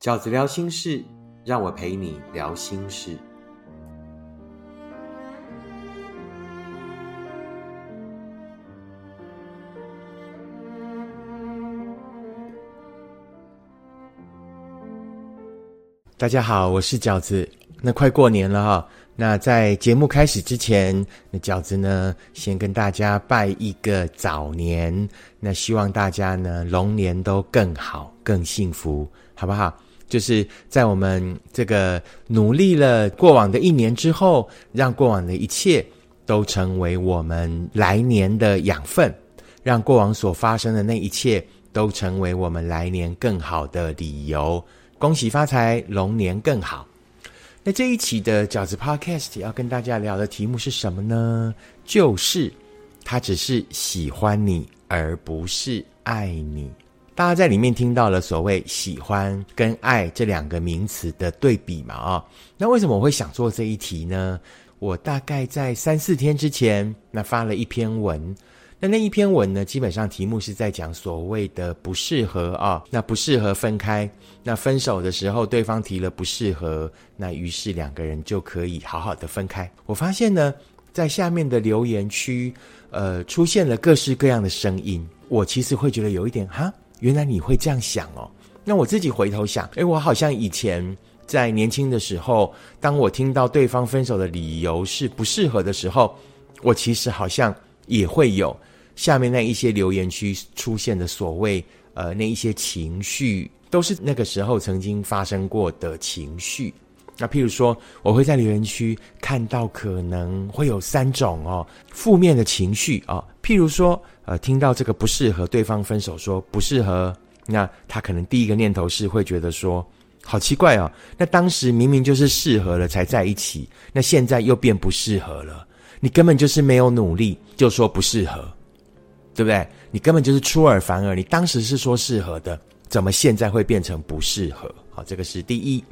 饺子聊心事，让我陪你聊心事。大家好，我是饺子。那快过年了哈，那在节目开始之前，那饺子呢，先跟大家拜一个早年。那希望大家呢，龙年都更好、更幸福，好不好？就是在我们这个努力了过往的一年之后，让过往的一切都成为我们来年的养分，让过往所发生的那一切都成为我们来年更好的理由。恭喜发财，龙年更好。那这一期的饺子 Podcast 要跟大家聊的题目是什么呢？就是他只是喜欢你，而不是爱你。大家在里面听到了所谓喜欢跟爱这两个名词的对比嘛？啊，那为什么我会想做这一题呢？我大概在三四天之前，那发了一篇文。那那一篇文呢，基本上题目是在讲所谓的不适合啊，那不适合分开。那分手的时候，对方提了不适合，那于是两个人就可以好好的分开。我发现呢，在下面的留言区，呃，出现了各式各样的声音。我其实会觉得有一点哈，原来你会这样想哦。那我自己回头想，诶，我好像以前在年轻的时候，当我听到对方分手的理由是不适合的时候，我其实好像也会有。下面那一些留言区出现的所谓呃那一些情绪，都是那个时候曾经发生过的情绪。那譬如说，我会在留言区看到可能会有三种哦负面的情绪啊。譬如说，呃，听到这个不适合对方分手，说不适合，那他可能第一个念头是会觉得说，好奇怪哦，那当时明明就是适合了才在一起，那现在又变不适合了，你根本就是没有努力就说不适合。对不对？你根本就是出尔反尔。你当时是说适合的，怎么现在会变成不适合？好，这个是第一。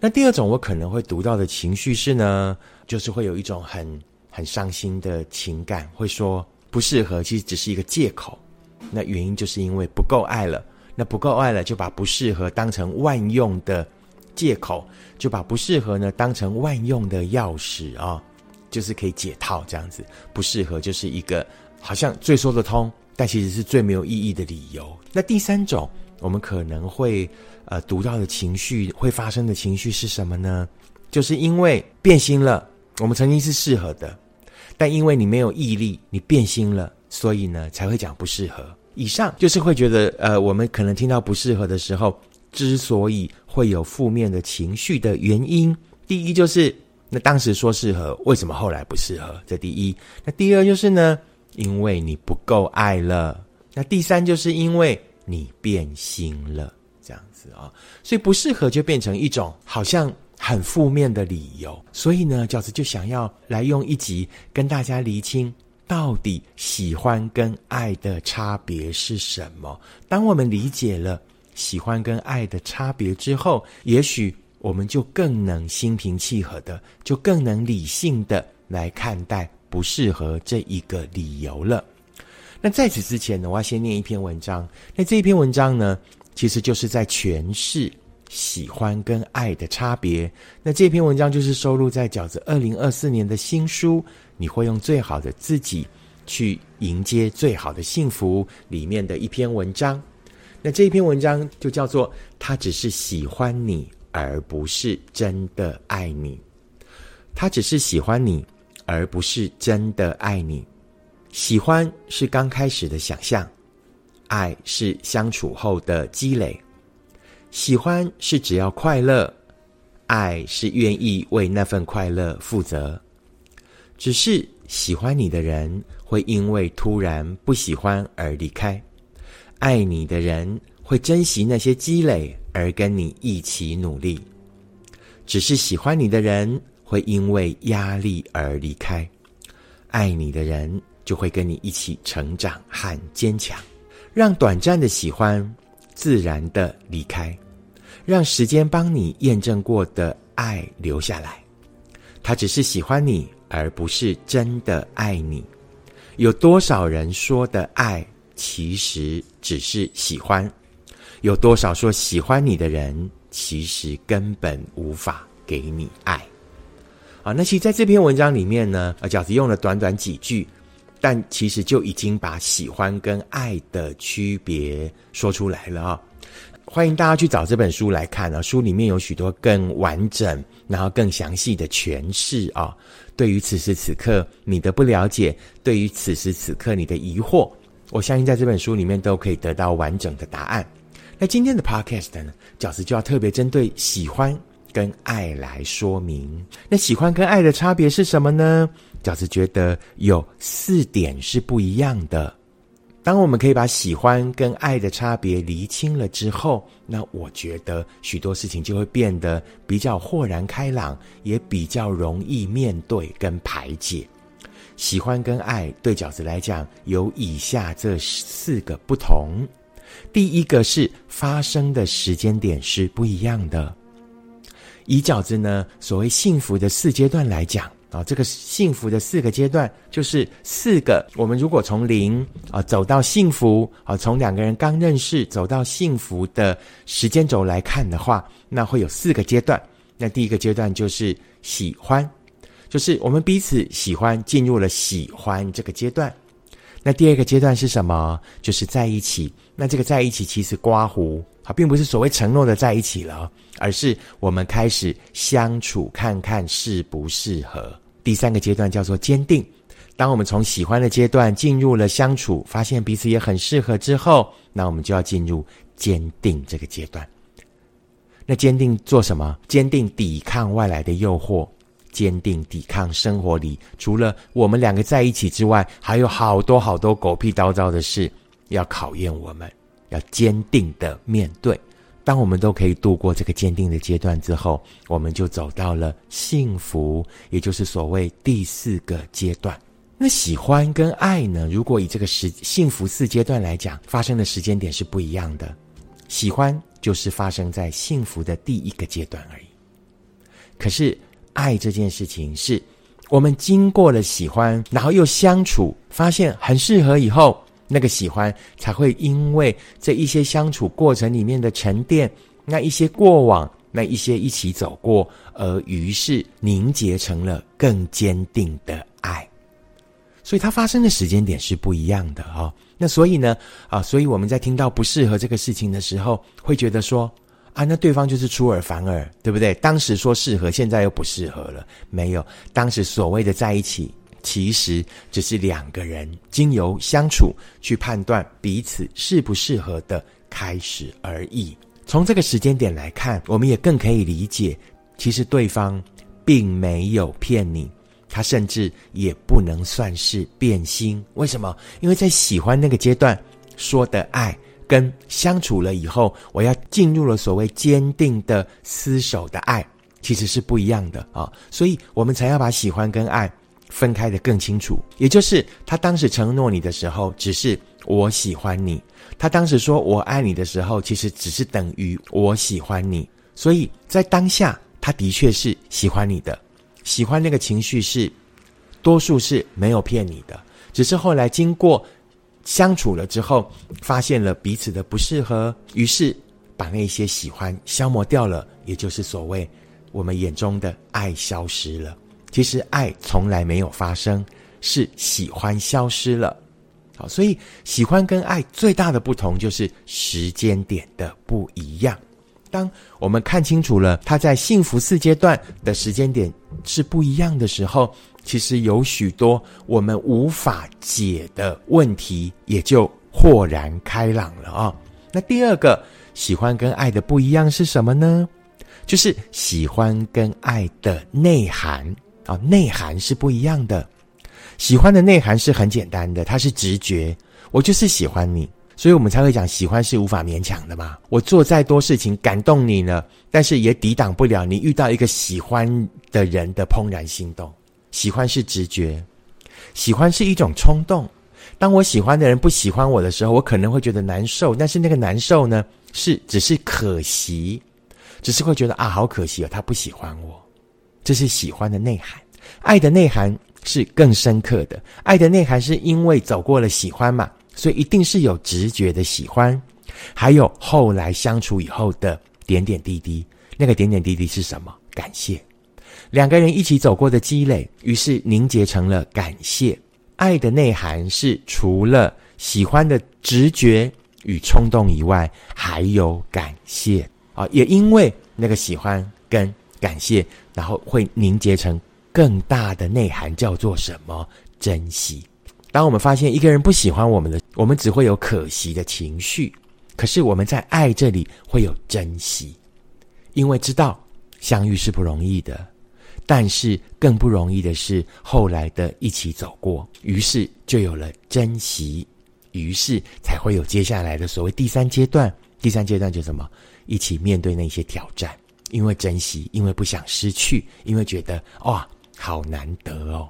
那第二种，我可能会读到的情绪是呢，就是会有一种很很伤心的情感，会说不适合，其实只是一个借口。那原因就是因为不够爱了。那不够爱了，就把不适合当成万用的借口，就把不适合呢当成万用的钥匙啊，就是可以解套这样子。不适合就是一个。好像最说得通，但其实是最没有意义的理由。那第三种，我们可能会呃读到的情绪会发生的情绪是什么呢？就是因为变心了，我们曾经是适合的，但因为你没有毅力，你变心了，所以呢才会讲不适合。以上就是会觉得呃，我们可能听到不适合的时候，之所以会有负面的情绪的原因，第一就是那当时说适合，为什么后来不适合？这第一。那第二就是呢？因为你不够爱了，那第三就是因为你变心了，子啊，所以不适合就变成一种好像很负面的理由。所以呢，饺子就想要来用一集跟大家厘清，到底喜欢跟爱的差别是什么。当我们理解了喜欢跟爱的差别之后，也许我们就更能心平气和的，就更能理性的来看待。不适合这一个理由了。那在此之前呢，我要先念一篇文章。那这一篇文章呢，其实就是在诠释喜欢跟爱的差别。那这篇文章就是收录在饺子二零二四年的新书《你会用最好的自己去迎接最好的幸福》里面的一篇文章。那这一篇文章就叫做“他只是喜欢你，而不是真的爱你”。他只是喜欢你。而不是真的爱你，喜欢是刚开始的想象，爱是相处后的积累。喜欢是只要快乐，爱是愿意为那份快乐负责。只是喜欢你的人会因为突然不喜欢而离开，爱你的人会珍惜那些积累而跟你一起努力。只是喜欢你的人。会因为压力而离开，爱你的人就会跟你一起成长和坚强，让短暂的喜欢自然的离开，让时间帮你验证过的爱留下来。他只是喜欢你，而不是真的爱你。有多少人说的爱，其实只是喜欢？有多少说喜欢你的人，其实根本无法给你爱。啊，那其实在这篇文章里面呢，呃，饺子用了短短几句，但其实就已经把喜欢跟爱的区别说出来了啊。欢迎大家去找这本书来看啊，书里面有许多更完整、然后更详细的诠释啊。对于此时此刻你的不了解，对于此时此刻你的疑惑，我相信在这本书里面都可以得到完整的答案。那今天的 podcast 呢，饺子就要特别针对喜欢跟爱来说明。那喜欢跟爱的差别是什么呢？饺子觉得有四点是不一样的。当我们可以把喜欢跟爱的差别厘清了之后，那我觉得许多事情就会变得比较豁然开朗，也比较容易面对跟排解。喜欢跟爱对饺子来讲有以下这四个不同：第一个是发生的时间点是不一样的。以饺子呢所谓幸福的四阶段来讲。啊，这个幸福的四个阶段就是四个。我们如果从零啊走到幸福啊，从两个人刚认识走到幸福的时间轴来看的话，那会有四个阶段。那第一个阶段就是喜欢，就是我们彼此喜欢，进入了喜欢这个阶段。那第二个阶段是什么？就是在一起。那这个在一起其实刮胡啊，并不是所谓承诺的在一起了，而是我们开始相处，看看适不适合。第三个阶段叫做坚定。当我们从喜欢的阶段进入了相处，发现彼此也很适合之后，那我们就要进入坚定这个阶段。那坚定做什么？坚定抵抗外来的诱惑。坚定抵抗生活里除了我们两个在一起之外，还有好多好多狗屁叨叨的事要考验我们，要坚定的面对。当我们都可以度过这个坚定的阶段之后，我们就走到了幸福，也就是所谓第四个阶段。那喜欢跟爱呢？如果以这个时幸福四阶段来讲，发生的时间点是不一样的。喜欢就是发生在幸福的第一个阶段而已。可是。爱这件事情，是我们经过了喜欢，然后又相处，发现很适合以后，那个喜欢才会因为这一些相处过程里面的沉淀，那一些过往，那一些一起走过，而于是凝结成了更坚定的爱。所以它发生的时间点是不一样的哈。那所以呢，啊，所以我们在听到不适合这个事情的时候，会觉得说。啊，那对方就是出尔反尔，对不对？当时说适合，现在又不适合了。没有，当时所谓的在一起，其实只是两个人经由相处去判断彼此适不适合的开始而已。从这个时间点来看，我们也更可以理解，其实对方并没有骗你，他甚至也不能算是变心。为什么？因为在喜欢那个阶段说的爱。跟相处了以后，我要进入了所谓坚定的厮守的爱，其实是不一样的啊，所以我们才要把喜欢跟爱分开的更清楚。也就是他当时承诺你的时候，只是我喜欢你；他当时说我爱你的时候，其实只是等于我喜欢你。所以在当下，他的确是喜欢你的，喜欢那个情绪是多数是没有骗你的，只是后来经过。相处了之后，发现了彼此的不适合，于是把那些喜欢消磨掉了，也就是所谓我们眼中的爱消失了。其实爱从来没有发生，是喜欢消失了。好，所以喜欢跟爱最大的不同就是时间点的不一样。当我们看清楚了他在幸福四阶段的时间点是不一样的时候，其实有许多我们无法解的问题也就豁然开朗了啊。那第二个喜欢跟爱的不一样是什么呢？就是喜欢跟爱的内涵啊，内涵是不一样的。喜欢的内涵是很简单的，它是直觉，我就是喜欢你。所以我们才会讲，喜欢是无法勉强的嘛。我做再多事情感动你了，但是也抵挡不了你遇到一个喜欢的人的怦然心动。喜欢是直觉，喜欢是一种冲动。当我喜欢的人不喜欢我的时候，我可能会觉得难受，但是那个难受呢，是只是可惜，只是会觉得啊，好可惜哦，他不喜欢我。这是喜欢的内涵，爱的内涵是更深刻的。爱的内涵是因为走过了喜欢嘛。所以一定是有直觉的喜欢，还有后来相处以后的点点滴滴。那个点点滴滴是什么？感谢。两个人一起走过的积累，于是凝结成了感谢。爱的内涵是除了喜欢的直觉与冲动以外，还有感谢啊！也因为那个喜欢跟感谢，然后会凝结成更大的内涵，叫做什么？珍惜。当我们发现一个人不喜欢我们的，我们只会有可惜的情绪；可是我们在爱这里会有珍惜，因为知道相遇是不容易的。但是更不容易的是后来的一起走过，于是就有了珍惜，于是才会有接下来的所谓第三阶段。第三阶段就什么？一起面对那些挑战，因为珍惜，因为不想失去，因为觉得哇，好难得哦，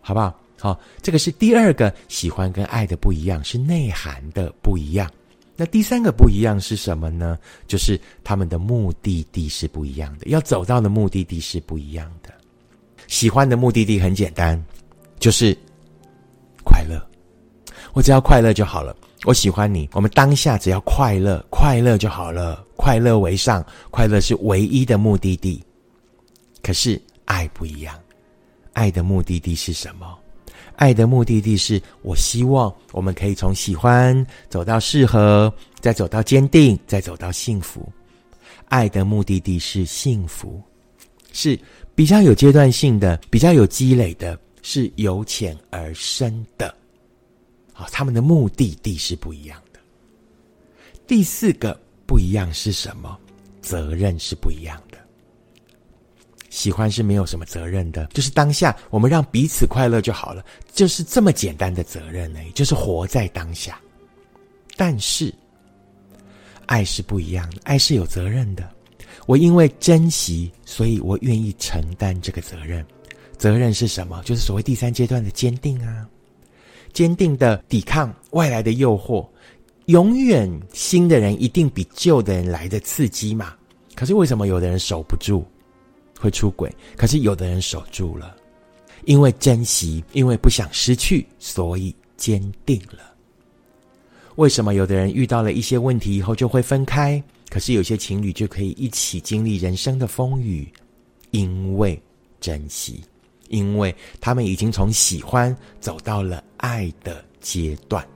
好不好？好，这个是第二个喜欢跟爱的不一样，是内涵的不一样。那第三个不一样是什么呢？就是他们的目的地是不一样的，要走到的目的地是不一样的。喜欢的目的地很简单，就是快乐。我只要快乐就好了。我喜欢你，我们当下只要快乐，快乐就好了。快乐为上，快乐是唯一的目的地。可是爱不一样，爱的目的地是什么？爱的目的地是我希望我们可以从喜欢走到适合，再走到坚定，再走到幸福。爱的目的地是幸福，是比较有阶段性的，比较有积累的，是由浅而深的。好，他们的目的地是不一样的。第四个不一样是什么？责任是不一样的。喜欢是没有什么责任的，就是当下我们让彼此快乐就好了，就是这么简单的责任呢，就是活在当下。但是，爱是不一样的，爱是有责任的。我因为珍惜，所以我愿意承担这个责任。责任是什么？就是所谓第三阶段的坚定啊，坚定的抵抗外来的诱惑。永远新的人一定比旧的人来的刺激嘛。可是为什么有的人守不住？会出轨，可是有的人守住了，因为珍惜，因为不想失去，所以坚定了。为什么有的人遇到了一些问题以后就会分开，可是有些情侣就可以一起经历人生的风雨？因为珍惜，因为他们已经从喜欢走到了爱的阶段，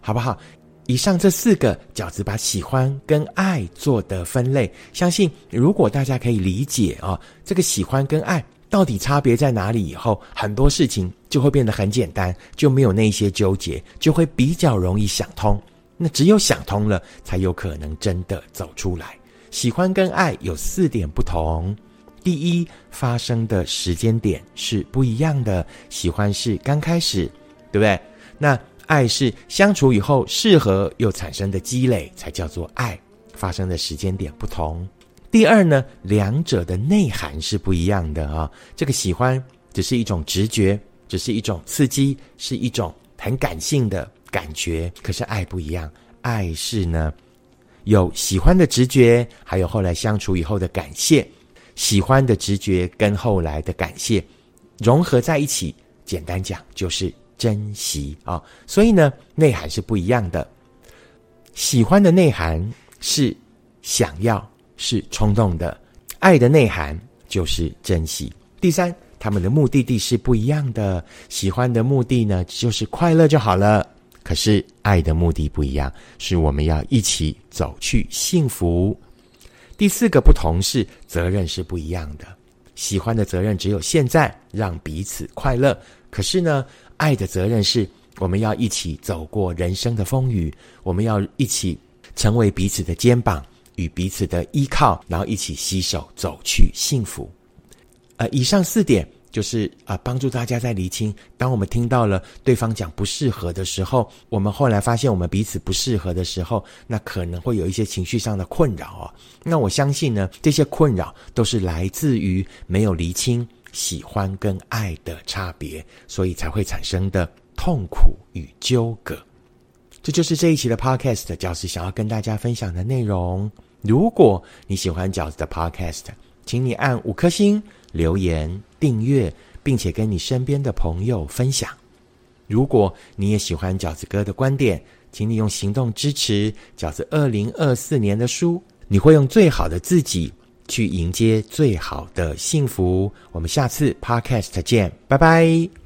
好不好？以上这四个饺子把喜欢跟爱做的分类，相信如果大家可以理解啊，这个喜欢跟爱到底差别在哪里？以后很多事情就会变得很简单，就没有那些纠结，就会比较容易想通。那只有想通了，才有可能真的走出来。喜欢跟爱有四点不同：第一，发生的时间点是不一样的。喜欢是刚开始，对不对？那。爱是相处以后适合又产生的积累，才叫做爱。发生的时间点不同。第二呢，两者的内涵是不一样的啊。这个喜欢只是一种直觉，只是一种刺激，是一种很感性的感觉。可是爱不一样，爱是呢有喜欢的直觉，还有后来相处以后的感谢。喜欢的直觉跟后来的感谢融合在一起，简单讲就是。珍惜啊，所以呢，内涵是不一样的。喜欢的内涵是想要，是冲动的；爱的内涵就是珍惜。第三，他们的目的地是不一样的。喜欢的目的呢，就是快乐就好了；可是爱的目的不一样，是我们要一起走去幸福。第四个不同是责任是不一样的。喜欢的责任只有现在让彼此快乐，可是呢？爱的责任是，我们要一起走过人生的风雨，我们要一起成为彼此的肩膀与彼此的依靠，然后一起携手走去幸福。呃，以上四点就是啊，帮助大家在厘清。当我们听到了对方讲不适合的时候，我们后来发现我们彼此不适合的时候，那可能会有一些情绪上的困扰啊。那我相信呢，这些困扰都是来自于没有厘清。喜欢跟爱的差别，所以才会产生的痛苦与纠葛。这就是这一期的 Podcast 饺子想要跟大家分享的内容。如果你喜欢饺子的 Podcast，请你按五颗星、留言、订阅，并且跟你身边的朋友分享。如果你也喜欢饺子哥的观点，请你用行动支持饺子二零二四年的书，你会用最好的自己去迎接最好的幸福。我们下次 Podcast 见，拜拜。